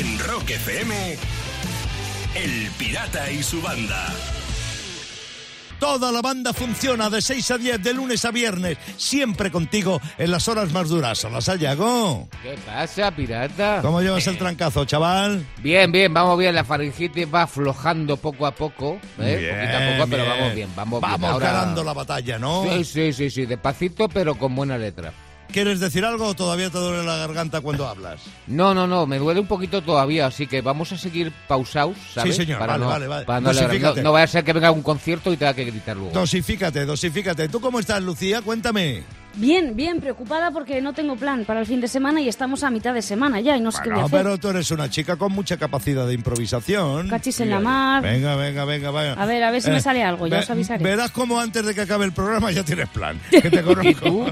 En Rock FM, El Pirata y su banda. Toda la banda funciona de 6 a 10, de lunes a viernes, siempre contigo en las horas más duras. Hola, Sayago. ¿Qué pasa, pirata? ¿Cómo llevas el trancazo, chaval? Bien, bien, vamos bien. La faringitis va aflojando poco a poco. ¿eh? Bien, Poquito a poco, pero bien. vamos bien, vamos, bien. Vamos Ahora- ganando la batalla, ¿no? Sí, sí, sí, sí, despacito, pero con buena letra. ¿Quieres decir algo o todavía te duele la garganta cuando hablas? No, no, no, me duele un poquito todavía, así que vamos a seguir pausados, ¿sabes? Sí, señor, vale, no, vale, vale. para no, no vaya a ser que venga un concierto y tenga que gritar luego. Dosifícate, dosifícate. ¿Tú cómo estás, Lucía? Cuéntame. Bien, bien, preocupada porque no tengo plan para el fin de semana y estamos a mitad de semana ya y no sé qué voy a No, hacer. pero tú eres una chica con mucha capacidad de improvisación. Cachis en la mar. Venga, venga, venga, venga. A ver, a ver si me sale algo, ya os avisaré. Verás cómo antes de que acabe el programa ya tienes plan. Que te conozco.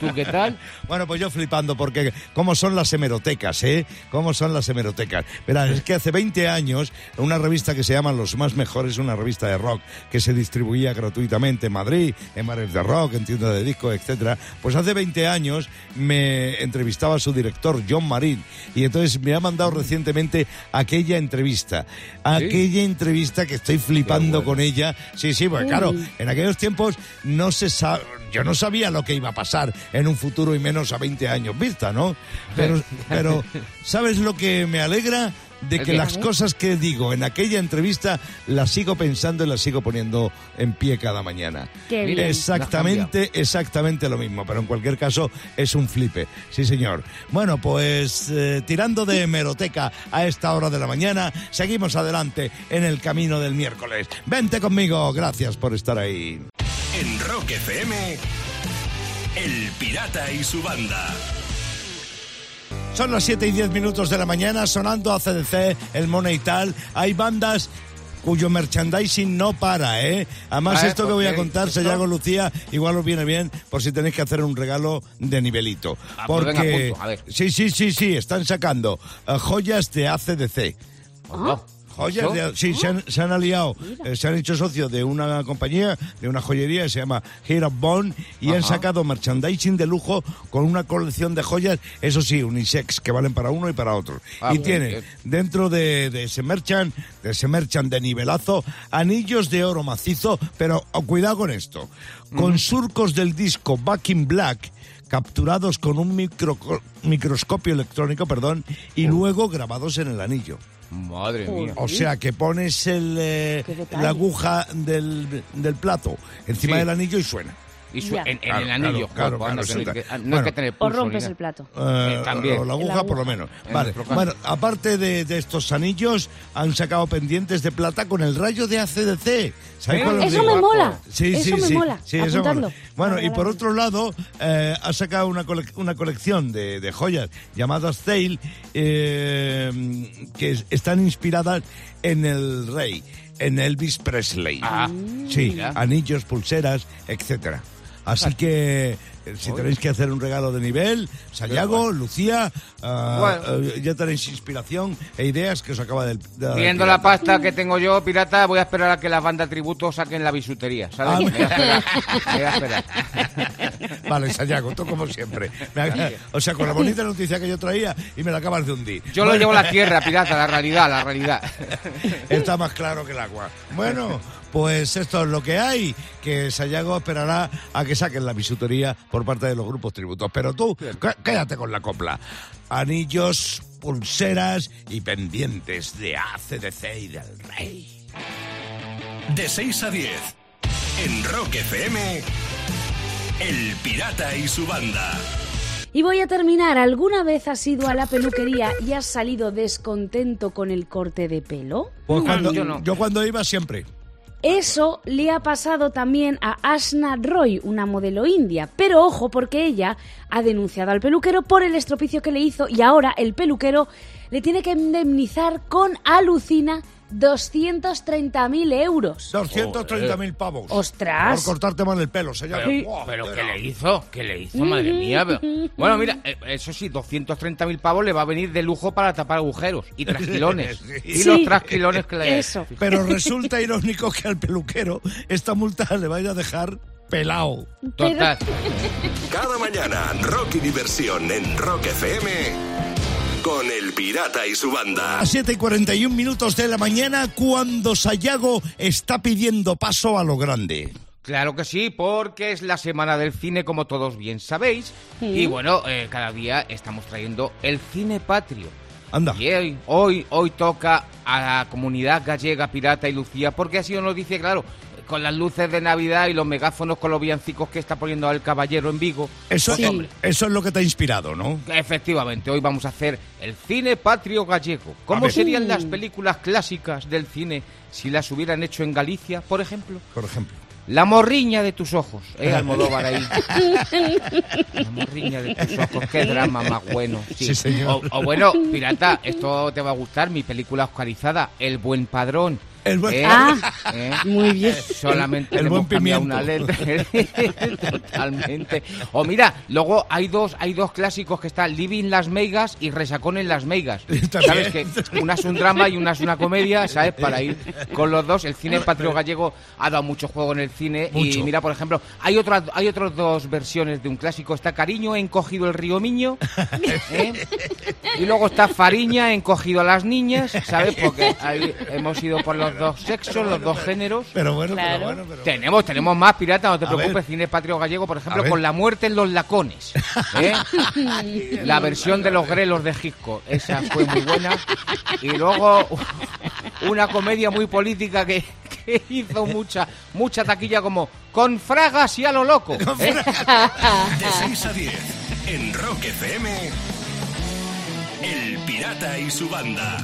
¿Tú qué tal? Bueno, pues yo flipando porque cómo son las hemerotecas, ¿eh? Cómo son las hemerotecas. Verás, es que hace 20 años, una revista que se llama Los Más Mejores, una revista de rock que se distribuía gratuitamente en Madrid, en bares de rock, en tiendas de discos, etcétera. Pues hace 20 años me entrevistaba a su director, John Marín, y entonces me ha mandado recientemente aquella entrevista. Aquella entrevista que estoy flipando bueno. con ella. Sí, sí, pues claro, en aquellos tiempos no se sabe, yo no sabía lo que iba a pasar en un futuro y menos a 20 años vista, ¿no? Pero, pero ¿sabes lo que me alegra? De ¿El que las cosas que digo en aquella entrevista las sigo pensando y las sigo poniendo en pie cada mañana. Qué Mira, bien. Exactamente, exactamente lo mismo, pero en cualquier caso es un flipe, sí señor. Bueno, pues eh, tirando de hemeroteca a esta hora de la mañana, seguimos adelante en el camino del miércoles. Vente conmigo, gracias por estar ahí. En Rock FM, El Pirata y su banda. Son las 7 y 10 minutos de la mañana, sonando a CDC, el Money y tal. Hay bandas cuyo merchandising no para, ¿eh? Además, Ah, esto que voy a contar, ¿Esto? Sayago Lucía, igual os viene bien por si tenéis que hacer un regalo de nivelito. Ah, pues venga, Porque, apunto, a ver. sí, sí, sí, sí, están sacando eh, joyas de ACDC. Oh, De, sí, se han, se han aliado, eh, se han hecho socios de una compañía, de una joyería que se llama Here of Bone y han sacado merchandising de lujo con una colección de joyas, eso sí, unisex, que valen para uno y para otro. Ah, y tiene dentro de, de ese merchan, de ese merchan de nivelazo, anillos de oro macizo, pero oh, cuidado con esto, con surcos del disco Back in Black capturados con un micro- microscopio electrónico, perdón, y luego grabados en el anillo. Madre mía. O sea, que pones el, eh, la aguja del, del plato encima Sí. del anillo y suena. Y su- en, en Claro, el anillo. claro, claro, que- ah, no Bueno. hay que tener O pulso ni rompes el plato. Eh, también. o la aguja la por lo aguja. menos. En Vale. Bueno, aparte de, de estos anillos, han sacado pendientes de plata con el rayo de ACDC. ¿Sabéis ¿Eh? cuál Eso me mola. Sí, Eso sí, me sí. mola. Sí, eso mola. Bueno, y por otro lado, eh, ha sacado una, cole- una colección de, de joyas llamadas Tale eh, que es- están inspiradas en el rey, en Elvis Presley. Ah, Sí, mira. anillos, pulseras, etcétera. Así que si tenéis que hacer un regalo de nivel, Sayago, Lucía, Bueno. eh, ya tenéis inspiración e ideas que os acaba de Viendo la pasta que tengo yo, pirata, voy a esperar a que las bandas tributo saquen la bisutería, ¿sabes? Ah, Voy a esperar. Vale, Sayago, tú como siempre. O sea, con la bonita noticia que yo traía y me la acabas de hundir. Yo lo llevo a la tierra, pirata, la realidad, la realidad. Está más claro que el agua. Bueno, pues esto es lo que hay, que Sayago esperará a que saquen la bisutería por parte de los grupos tributos. Pero tú, quédate con la copla. Anillos, pulseras y pendientes de ACDC y del Rey. De 6 a 10, en Rock FM, El Pirata y su banda. Y voy a terminar. ¿Alguna vez has ido a la peluquería y has salido descontento con el corte de pelo? Pues cuando, yo no. yo cuando iba siempre. Eso le ha pasado también a Ashna Roy, una modelo india. Pero ojo, porque ella ha denunciado al peluquero por el estropicio que le hizo y ahora el peluquero le tiene que indemnizar con alucina 230.000 euros. 230.000 pavos. ¡Ostras! Por cortarte mal el pelo, Sayago. Pero, pero ¿qué le hizo? ¿Qué le hizo, madre mía? Pero- Bueno, mira, eh, eso sí, 230.000 pavos le va a venir de lujo para tapar agujeros y trasquilones. Y los trasquilones que le... Eso. Pero resulta irónico que al peluquero esta multa le vaya a dejar pelado. Total. Cada mañana, Rock y Diversión en Rock FM con el pirata y su banda. A 7 y 41 minutos de la mañana, cuando Sayago está pidiendo paso a lo grande. Claro que sí, porque es la semana del cine, como todos bien sabéis. Y bueno, eh, cada día estamos trayendo el cine patrio. Anda. Y hoy, hoy, hoy toca a la comunidad gallega, pirata y Lucía, porque así nos lo dice, claro, con las luces de Navidad y los megáfonos con los villancicos que está poniendo el caballero en Vigo. Eso, Sí. eh, eso es lo que te ha inspirado, ¿no? Efectivamente, hoy vamos a hacer el cine patrio gallego. ¿Cómo serían las películas clásicas del cine si las hubieran hecho en Galicia, por ejemplo? Por ejemplo. La morriña de tus ojos, ¿eh, Almodóvar ahí? La morriña de tus ojos, qué drama más bueno. Sí, señor. O, o bueno, pirata, esto te va a gustar, mi película oscarizada, El Buen Padrón. El buen- ¿Eh? ¿Eh? Muy bien. Solamente El le buen pimiento. una letra. Totalmente. O mira, luego hay dos, hay dos clásicos que están Living Las Meigas y Resacón en Las Meigas. También. ¿Sabes que una es un drama y una es una comedia, ¿sabes? Para ir con los dos. El cine patrio gallego ha dado mucho juego en el cine. Mucho. Y mira, por ejemplo, hay otras hay otras dos versiones de un clásico. Está Cariño encogido el río Miño. ¿eh? Y luego está Fariña encogido a las niñas, ¿sabes? Porque ahí hemos ido por los dos sexos, los dos géneros. Pero bueno, Claro. pero bueno, pero Tenemos, tenemos más pirata, no te A preocupes, ver. cine patrio gallego, por ejemplo, con la muerte en los lacones. ¿eh? la versión de los grelos de Gisco, esa fue muy buena. Y luego una comedia muy política que, que hizo mucha, mucha taquilla como con fragas y a lo loco. ¿eh? De 6 a 10 en Rock FM. El pirata y su banda.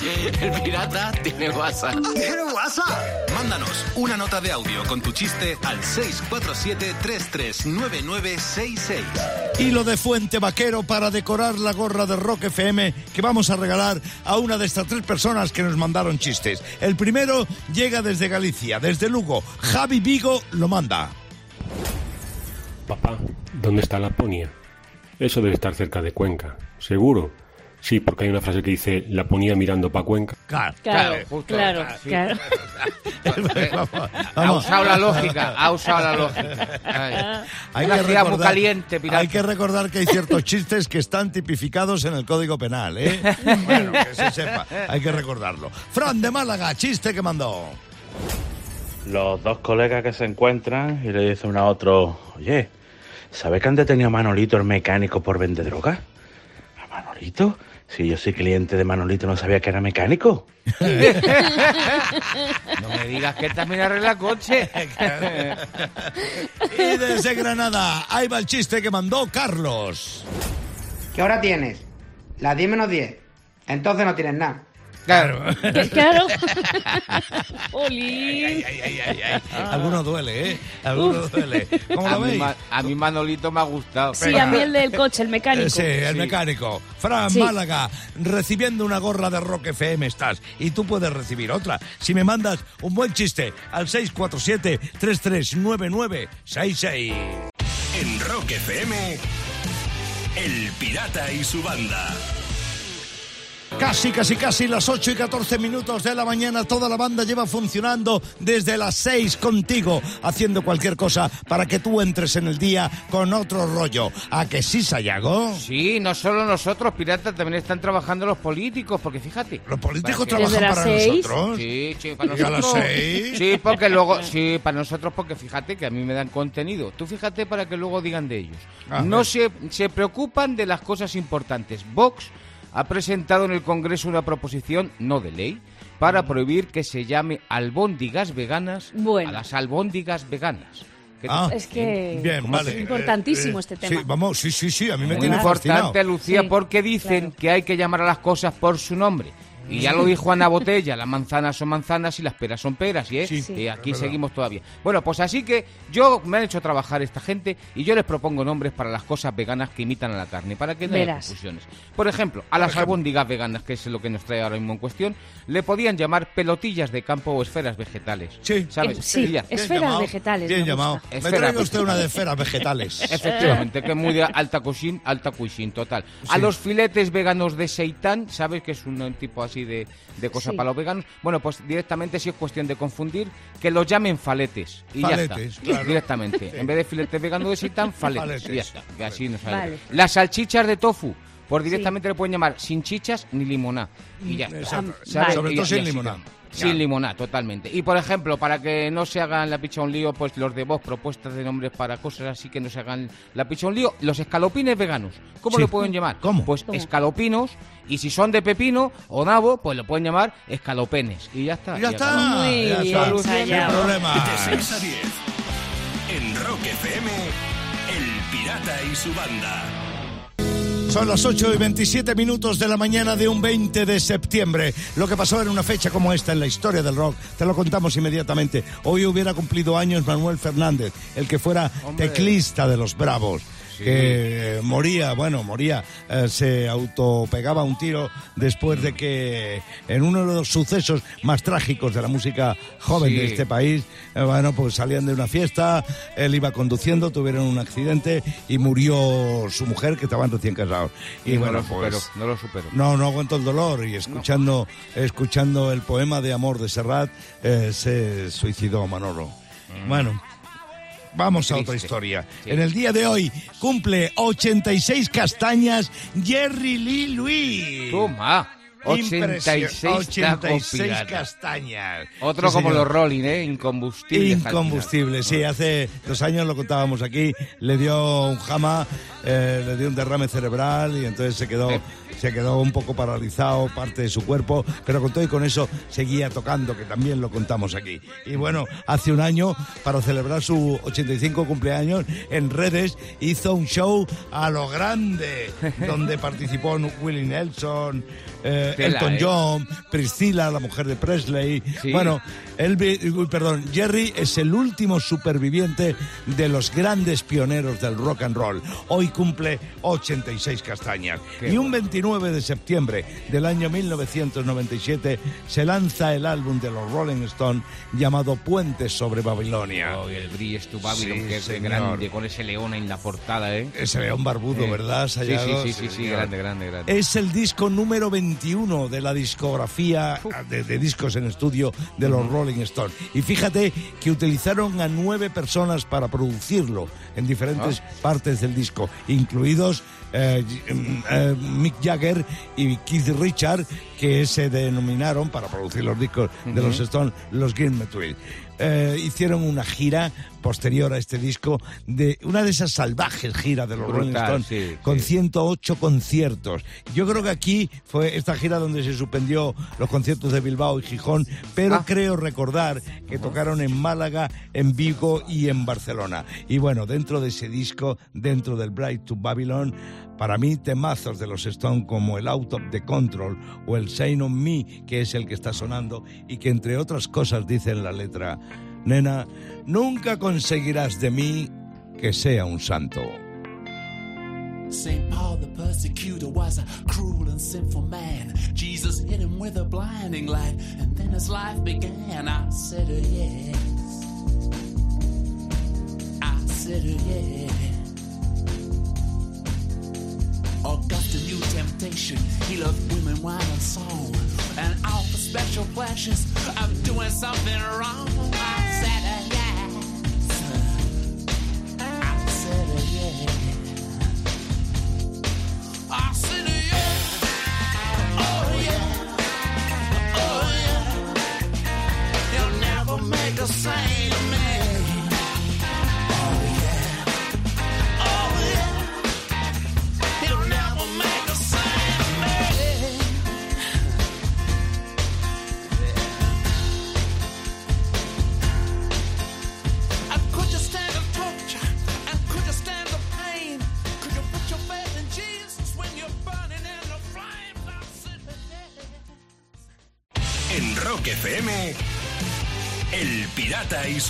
El pirata tiene WhatsApp. ¿Tiene WhatsApp? Mándanos una nota de audio con tu chiste al 647-339966. Hilo de fuente vaquero para decorar la gorra de Rock FM que vamos a regalar a una de estas tres personas que nos mandaron chistes. El primero llega desde Galicia, desde Lugo. Javi Vigo lo manda. Papá, ¿dónde está Laponia? Eso debe estar cerca de Cuenca. ¿Seguro? Sí, porque hay una frase que dice Laponia mirando pa' Cuenca. Claro. Claro, justo, claro. Ha usado la lógica, ha usado la lógica. Ay. Hay Una que, ciudad muy recordar, caliente, pirata. hay que recordar que hay ciertos chistes que están tipificados en el Código Penal, ¿eh? Bueno, que se sepa, hay que recordarlo. Fran de Málaga, chiste que mandó. Los dos colegas que se encuentran y le dice uno a otro, oye, ¿sabes que antes tenía a Manolito el mecánico por vender droga? ¿A Manolito? Si yo soy cliente de Manolito, no sabía que era mecánico. No me digas que él también arregla coche. Y desde Granada, ahí va el chiste que mandó Carlos. ¿Qué hora tienes? Las 10 menos 10. Entonces no tienes nada. Claro. Claro. Olín. Alguno duele, ¿eh? Alguno duele. ¿Cómo A lo veis? Ma- a mí Manolito me ha gustado. Sí, a mí el del coche, el mecánico. Sí, el Sí. mecánico. Fran Sí. Málaga, recibiendo una gorra de Rock FM estás. Y tú puedes recibir otra. Si me mandas un buen chiste al 647-339966. En Rock FM. El pirata y su banda. Casi, casi, casi las 8 y 14 minutos de la mañana. Toda la banda lleva funcionando desde las 6 contigo, haciendo cualquier cosa para que tú entres en el día con otro rollo. ¿A que sí, Sayago? Sí, no solo nosotros, piratas, también están trabajando los políticos, porque fíjate. ¿Los políticos trabajan para seis. nosotros? Sí, sí, para ¿Y a nosotros. las seis? Sí, porque luego, sí, para nosotros, porque fíjate que a mí me dan contenido. Tú fíjate para que luego digan de ellos. No se, se preocupan de las cosas importantes. Vox ha presentado en el Congreso una proposición, no de ley, para prohibir que se llame albóndigas veganas Bueno. a las albóndigas veganas. ¿Qué te Ah, Es que Bien, vale. es importantísimo Eh, este tema. Sí, vamos, sí, sí, sí, a mí me Muy tiene fascinado. importante, Lucía, Sí, porque dicen claro. que hay que llamar a las cosas por su nombre. Y ya lo dijo Ana Botella, las manzanas son manzanas y las peras son peras, y ¿eh? Sí, Sí. Y aquí seguimos todavía. Bueno, pues así que yo me han hecho trabajar esta gente y yo les propongo nombres para las cosas veganas que imitan a la carne, para que no haya confusiones. Por ejemplo, a las albóndigas veganas, que es lo que nos trae ahora mismo en cuestión, le podían llamar pelotillas de campo o esferas vegetales. Sí. ¿Sabes? Eh, sí, Esferas vegetales, Bien me llamado. gusta. Me traiga usted una de esferas vegetales. Efectivamente, que es muy de alta cuisine, alta cuisine total. A los filetes veganos de seitán, ¿sabes que es un tipo así así de, de cosas Sí. para los veganos. Bueno, pues directamente sí es cuestión de confundir, que los llamen faletes. Y Faletes, ya está. claro. Directamente. En vez de filetes veganos de seitan, faletes. Faletes. Y ya está. Que así nos sale. Vale. Las salchichas de tofu. Pues directamente le pueden llamar sin chichas ni limoná. Y ya está. Exacto. ¿Sabes? Sobre Y todo sin limoná. Sin limoná, totalmente. Y por ejemplo, para que no se hagan la picha un lío, pues los de vos, propuestas de nombres para cosas así que no se hagan la picha un lío, los escalopines veganos. ¿Cómo Sí. le pueden llamar? ¿Cómo? Pues ¿Cómo? escalopinos, y si son de pepino o nabo, pues lo pueden llamar escalopenes. Y ya está. Ya y está. acabó. Muy ya bien está. ensayado. Sin problema. De 6 a 10. En Rock FM, El Pirata y su banda. Son las 8 y 27 minutos de la mañana de un 20 de septiembre. Lo que pasó en una fecha como esta en la historia del rock, te lo contamos inmediatamente. Hoy hubiera cumplido años Manuel Fernández, el que fuera Hombre. teclista de los Bravos. Que eh, moría, bueno, moría, eh, se autopegaba un tiro después de que en uno de los sucesos más trágicos de la música joven Sí. de este país, eh, bueno, pues salían de una fiesta, él iba conduciendo, tuvieron un accidente y murió su mujer que estaban recién casados. Y, Y no bueno, lo supero, pues no lo supero. no, no aguanto el dolor y escuchando, escuchando el poema de amor de Serrat eh, se suicidó Manolo. Bueno. Vamos a otra historia. Sí. En el día de hoy cumple 86 castañas Jerry Lee Lewis. Toma. 86 Impresio- tacos 86 pirata. castañas. Otro Sí, como señor. los Rolling, ¿eh? Incombustible. Incombustible, sí. Hace dos años lo contábamos aquí. Le dio un jama, eh, le dio un derrame cerebral y entonces se quedó. Se quedó un poco paralizado parte de su cuerpo. Pero con todo y con eso seguía tocando, que también lo contamos aquí. Y bueno, hace un año, para celebrar su 85 cumpleaños, en redes hizo un show a lo grande, donde participó Willie Nelson, eh, Elton ¿eh? John, Priscilla, la mujer de Presley. Sí. Bueno, él, perdón, Jerry es el último superviviente de los grandes pioneros del rock and roll. Hoy cumple 86 castañas. Qué y un 29 de septiembre del año 1997 se lanza el álbum de los Rolling Stones llamado Puentes sobre Babilonia. Oh, el Bridge to Babylon, Sí, que es señor. grande, con ese león en la portada, ¿eh? Ese león barbudo, Eh, ¿verdad? Sí, Sayago? sí, sí, sí, sí, señor. grande, grande, grande. Es el disco número 21 de la discografía de, de discos en estudio de los Rolling Stones. Y fíjate que utilizaron a nueve personas para producirlo en diferentes partes del disco, incluidos eh, mm, eh, Mick Jagger y Keith Richard, que se denominaron para producir los discos de los Stones los Gilmore Twins. Eh, hicieron una gira posterior a este disco de una de esas salvajes giras de los Rolling Stones sí, con sí. 108 conciertos. Yo creo que aquí fue esta gira donde se suspendió los conciertos de Bilbao y Gijón, pero Ah. creo recordar que tocaron en Málaga, en Vigo y en Barcelona. Y bueno, dentro de ese disco, dentro del Bright to Babylon, para mí temazos de los Stones como el Out of the Control o el Shine on Me, que es el que está sonando y que entre otras cosas dice en la letra, nena, nunca conseguirás de mí que sea un santo. St. Paul the persecutor was a cruel and sinful man. Jesus hit him with a blinding light, and then his life began. I said, oh, yes. I said, oh, knew temptation. He loved women, wine, and song. And all the special pleasures of doing something wrong. I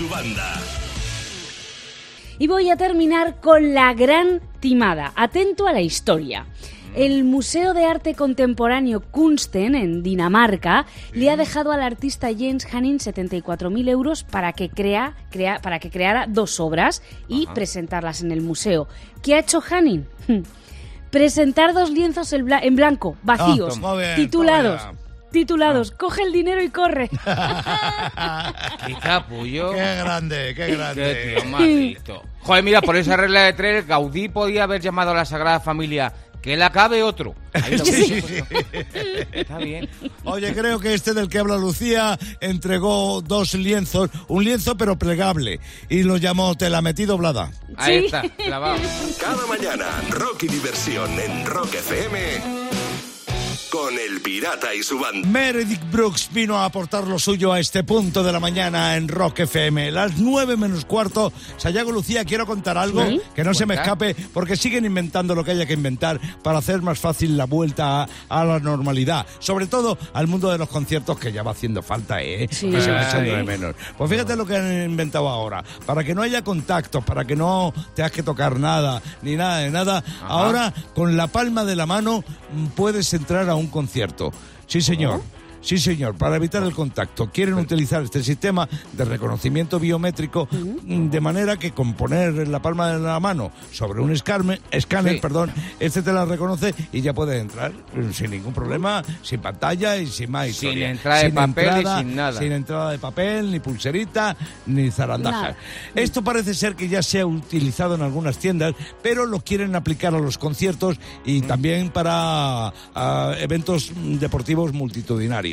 su banda. Y voy a terminar con la gran timada. Atento a la historia. El Museo de Arte Contemporáneo Kunsten en Dinamarca le ha dejado al artista Jens Hanin 74.000 euros para que, crea, crea- para que creara dos obras y presentarlas en el museo. ¿Qué ha hecho Hanin? Presentar dos lienzos en bla- en blanco, vacíos, Ah, bien, titulados Coge el dinero y corre. Qué capullo. Qué grande, qué Qué grande. tío más listo. Joder, mira, por esa regla de tres, Gaudí podía haber llamado a la Sagrada Familia que la cabe otro. Ahí lo Sí. Está bien. Oye, creo que este del que habla Lucía entregó dos lienzos, un lienzo pero plegable, y lo llamó Te la metí doblada. Ahí está, clavado. Cada mañana, rock y diversión en Rock FM con El Pirata y su banda. Meredith Brooks vino a aportar lo suyo a este punto de la mañana en Rock FM. Las nueve menos cuarto. Sayago Lucía, quiero contar algo ¿Sí? que no se me Cuenta. escape porque siguen inventando lo que haya que inventar para hacer más fácil la vuelta a, a la normalidad. Sobre todo al mundo de los conciertos que ya va haciendo falta, ¿eh? Sí. Que se va echando de menos. Pues fíjate lo que han inventado ahora. Para que no haya contactos, para que no tengas que tocar nada, ni nada de nada. Ahora, con la palma de la mano, puedes entrar a un concierto. Sí, señor. Sí, señor, para evitar el contacto. Quieren utilizar este sistema de reconocimiento biométrico mm, de manera que con poner la palma de la mano sobre un escarme- escáner, Sí. perdón, este te la reconoce y ya puedes entrar mm, sin ningún problema, sin pantalla y sin más Sin historia. entrada de papel y sin nada. Sin entrada de papel, ni pulserita, ni zarandajas. Nada. Esto parece ser que ya se ha utilizado en algunas tiendas, pero lo quieren aplicar a los conciertos y también para ah, eventos mm, deportivos multitudinarios.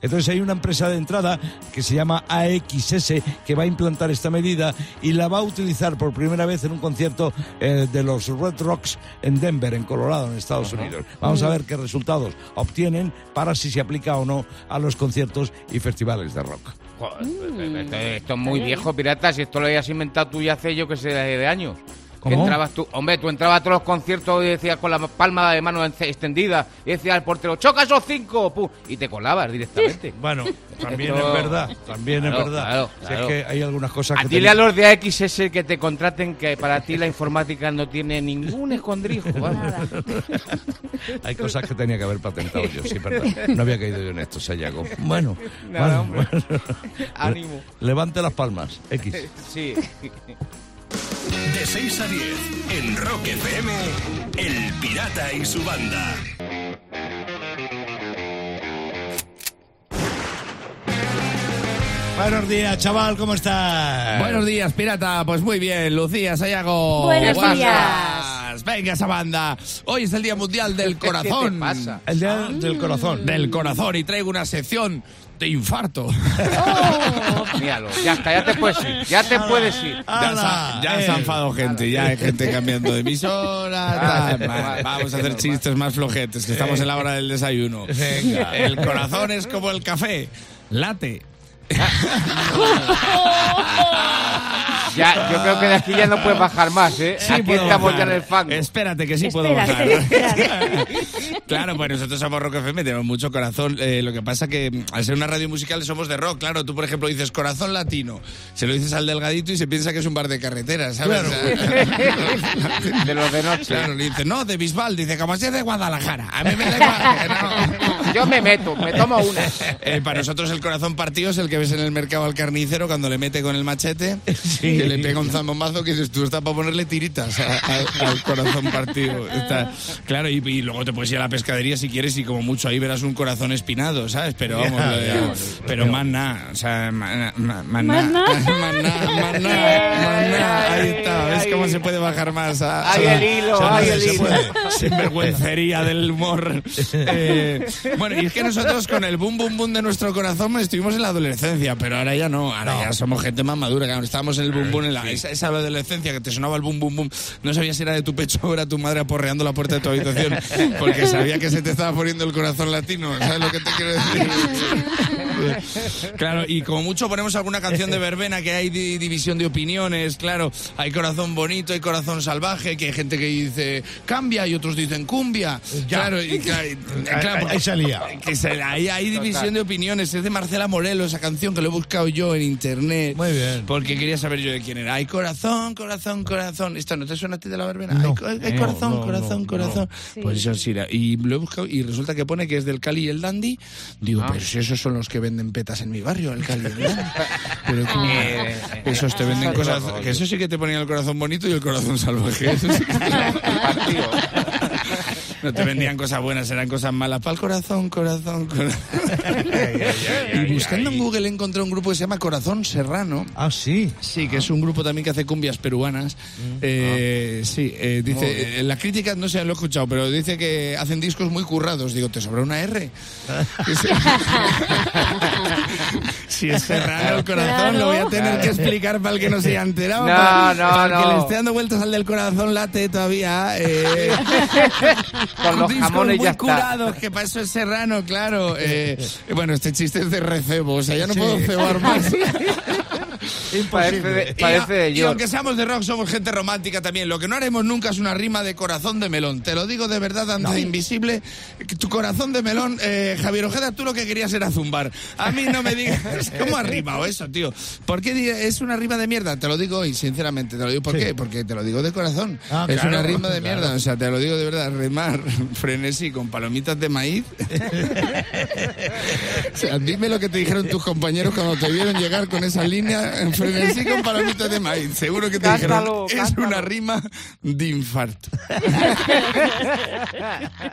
Entonces hay una empresa de entrada que se llama AXS que va a implantar esta medida y la va a utilizar por primera vez en un concierto eh, de los Red Rocks en Denver, en Colorado, en Estados Unidos. Vamos a ver qué resultados obtienen para si se aplica o no a los conciertos y festivales de rock. Joder, esto, esto es muy viejo, pirata. Si esto lo hayas inventado tú ya hace yo que sé de, de entrabas tú, hombre, tú entrabas a todos los conciertos y decías con la palma de mano extendida y decías al portero, choca esos cinco, pu, y te colabas directamente. Bueno, también Esto- es verdad, también Claro, es verdad. claro, Si es que hay algunas cosas A que dile a los de AXS que te contraten que para ti la informática no tiene ningún escondrijo. hay cosas que tenía que haber patentado yo, sí, verdad. No había caído yo en esto, Sayago. Bueno, Nada, bueno. Ánimo. Levante las palmas, X. Sí. De 6 a 10 en Rock FM, El Pirata y su banda. Buenos días, chaval, ¿cómo estás? Buenos días, pirata. Pues muy bien, Lucía, Sayago. Buenos ¿Qué Venga, esa banda. Hoy es el Día Mundial del Corazón. ¿Qué te pasa? El día del corazón. Del corazón y traigo una sección de infarto. Míralo, ya está, ya te puedes ir, ya te puedes ir. Ya, ya Eh, se ha enfadado gente, ya hay gente cambiando de emisora. Ah. Vale, Vamos a hacer chistes más flojetes, que estamos en la hora del desayuno. Venga. El corazón es como el café, late. Ya, yo creo que de aquí ya no puedes bajar más, ¿eh? Sí aquí estamos ya en el fango. Espérate, que sí puedo bajar. claro, pues nosotros somos Rock FM, tenemos mucho corazón. Eh, lo que pasa que mm, al ser una radio musical somos de rock. Claro, tú, por ejemplo, dices corazón latino. Se lo dices al delgadito y se piensa que es un bar de carretera, ¿sabes? De los de noche. Claro, le dice, no, de Bisbal. Dice, como si es de Guadalajara. A mí me da igual. no. Yo me meto, me tomo una. Eh, para nosotros el corazón partido es el que ves en el mercado al carnicero cuando le mete con el machete, que le pega un zambombazo que dices tú está para ponerle tiritas a- a- al corazón partido. Está- claro, y, y luego te puedes ir a la pescadería si quieres y como mucho ahí verás un corazón espinado, ¿sabes? Pero vamos, de- ya, pero más nada, o sea, más nada, más ¿Más nada, más nada. Ahí está, ¿ves Ay. cómo se puede bajar más? a- Ay, el hilo, se ay, puede, el hilo. puede. Sinvergüencería del humor. Eh, bueno, y es que nosotros con el boom, boom, boom de nuestro corazón estuvimos en la adolescencia, pero ahora ya no. Ahora ya somos gente más madura. Claro, estábamos en el boom, boom, en la, esa, esa adolescencia que te sonaba el boom, boom, boom. No sabías si era de tu pecho o era tu madre aporreando la puerta de tu habitación, porque sabía que se te estaba poniendo el corazón latino. ¿Sabes lo que te quiero decir? Claro, y como mucho ponemos alguna canción de verbena que hay di- división de opiniones, claro, hay corazón bonito, hay corazón salvaje, que hay gente que dice cambia y otros dicen cumbia. Claro, y, claro, claro, Ahí salía. que se- ahí hay división de opiniones. Es de Marcela Morelo esa canción que lo he buscado yo en internet. Muy bien. Porque quería saber yo de quién era. Hay corazón, corazón, corazón. ¿Esto no te suena a ti de la verbena? No. hay, hay No, corazón, no, corazón, no, corazón. Sí. Pues eso sí. Y lo he buscado y resulta que pone que es del Cali y el Dandy. Digo, Ah. pero si esos son los que venden petas en mi barrio, Dandy. Pero Eh, esos te venden eso es cosas. Que eso sí que te ponían el corazón bonito y el corazón salvaje. Eso sí que- Partido. No te vendían cosas buenas, eran cosas malas. Para el corazón, corazón, corazón. y buscando en Google encontré un grupo que se llama Corazón Serrano. Ah, sí. Sí, que es un grupo también que hace cumbias peruanas. Eh, Sí, eh, dice, bien. eh, la crítica no sé, lo he escuchado, pero dice que hacen discos muy currados. Digo, ¿te sobra una R? si es Serrano el corazón, lo voy a tener que explicar para el que no se haya enterado. No, para, no, para el que no. le esté dando vueltas al del corazón late todavía. Eh, Con los jamones muy ya está. curados, que para eso es Serrano, claro. Eh, bueno, este chiste es de recebo, o sea, ya no Sí. puedo cebar más. Parece de, Y- parece de y, aunque seamos de rock, somos gente romántica también. Lo que no haremos nunca es una rima de corazón de melón. Te lo digo de verdad, ante invisible. que Tu corazón de melón, eh, Javier Ojeda, tú lo que querías era zumbar. A mí no me digas cómo has rimado eso, tío. ¿Por qué es una rima de mierda? Te lo digo hoy, sinceramente. Te lo digo por Sí. qué. Porque te lo digo de corazón. Ah, es claro, una rima de claro. mierda. O sea, te lo digo de verdad. Rimar frenesí con palomitas de maíz. O sea, dime lo que te dijeron tus compañeros cuando te vieron llegar con esa línea en frenesí con palomitas de maíz. Seguro que te Cántalo, dijeron, es cántalo". una rima de infarto.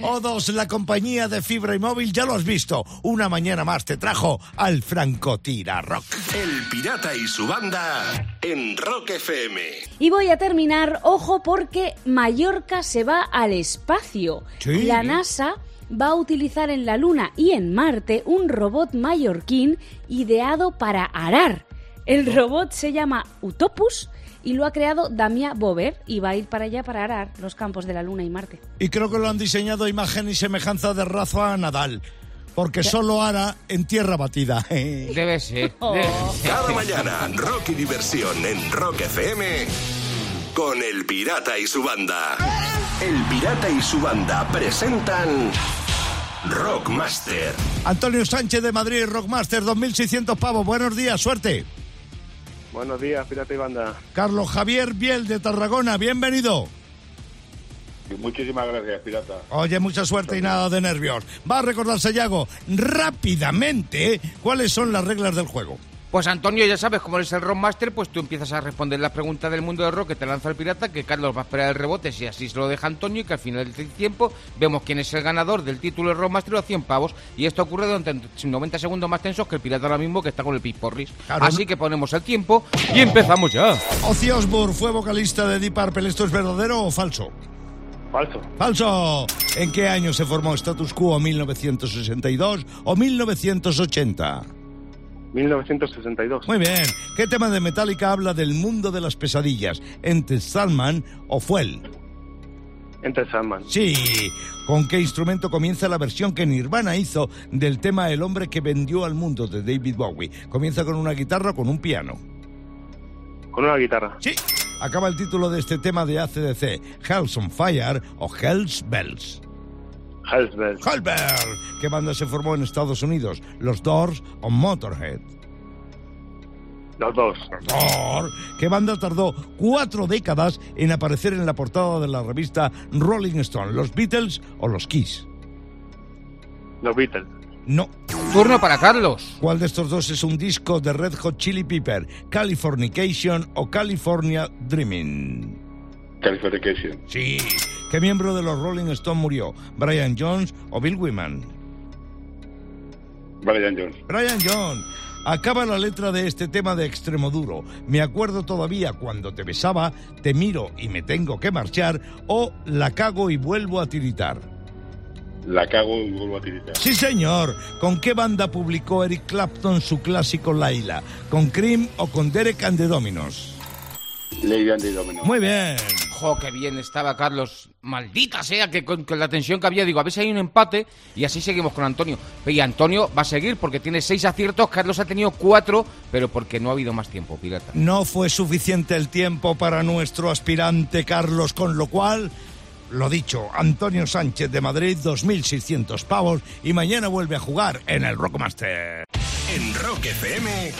O2, la compañía de fibra y móvil, ya lo has visto. Una mañana más te trajo al Francotira Rock. El pirata y su banda en Rock FM. Y voy a terminar, ojo, porque Mallorca se va al espacio. Sí. La NASA va a utilizar en la Luna y en Marte un robot mallorquín ideado para arar. El robot se llama Utopus y lo ha creado Damia Bover y va a ir para allá para arar los campos de la Luna y Marte. Y creo que lo han diseñado a imagen y semejanza de Rafa Nadal. Porque solo hará en tierra batida. Debe ser. Oh. debe ser. Cada mañana, rock y diversión en Rock FM con El Pirata y su banda. El Pirata y su banda presentan Rockmaster. Antonio Sánchez de Madrid, Rockmaster, 2.600 pavos. Buenos días, suerte. Buenos días, Pirata y Banda. Carlos Javier Biel de Tarragona, bienvenido. Muchísimas gracias, Pirata. Oye, mucha suerte y nada de nervios. Va a recordarse, Yago, rápidamente cuáles son las reglas del juego. Pues Antonio, ya sabes, como eres el Rockmaster, pues tú empiezas a responder las preguntas del mundo del rock que te lanza el pirata, que Carlos va a esperar el rebote si así se lo deja Antonio y que al final del tiempo vemos quién es el ganador del título de Rockmaster a 100 pavos. Y esto ocurre durante 90 segundos más tensos que el pirata ahora mismo que está con el pisporris. Claro, así que ponemos el tiempo y empezamos ya. Ozzy Osbourne fue vocalista de Deep Purple. ¿Esto es verdadero o falso? Falso. ¡Falso! ¿En qué año se formó Status Quo? ¿1962 o 1980? 1962. Muy bien. ¿Qué tema de Metallica habla del mundo de las pesadillas? ¿Entre Sandman o Fuel? Entre Sandman. Sí. ¿Con qué instrumento comienza la versión que Nirvana hizo del tema El hombre que vendió al mundo de David Bowie? ¿Comienza con una guitarra o con un piano? Con una guitarra. Sí. Acaba el título de este tema de ACDC. Hell's on Fire o Hell's Bells. Hellsbell. Hellbell. ¿Qué banda se formó en Estados Unidos? ¿Los Doors o Motorhead? Los dos. Doors. ¿Qué banda tardó cuatro décadas en aparecer en la portada de la revista Rolling Stone? ¿Los Beatles o los Kiss? Los Beatles. No. Turno para Carlos. ¿Cuál de estos dos es un disco de Red Hot Chili Pepper? ¿Californication o California Dreaming? Californication. Sí. ¿Qué miembro de los Rolling Stone murió? ¿Brian Jones o Bill Wyman? Brian Jones. Brian Jones. Acaba la letra de este tema de extremo duro. Me acuerdo todavía cuando te besaba, te miro y me tengo que marchar, o la cago y vuelvo a tiritar. La cago y vuelvo a tiritar. Sí, señor. ¿Con qué banda publicó Eric Clapton su clásico Laila? ¿Con Cream o con Derek and the Dominos? Lady and the Domino. Muy bien. Jo, qué bien estaba Carlos. Maldita sea que con, con la tensión que había, digo, a ver si hay un empate y así seguimos con Antonio. Y Antonio va a seguir porque tiene seis aciertos, Carlos ha tenido cuatro, pero porque no ha habido más tiempo, pirata. No fue suficiente el tiempo para nuestro aspirante Carlos, con lo cual, lo dicho, Antonio Sánchez de Madrid, 2.600 pavos y mañana vuelve a jugar en el Rockmaster. En Rock FM,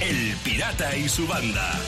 El Pirata y su banda.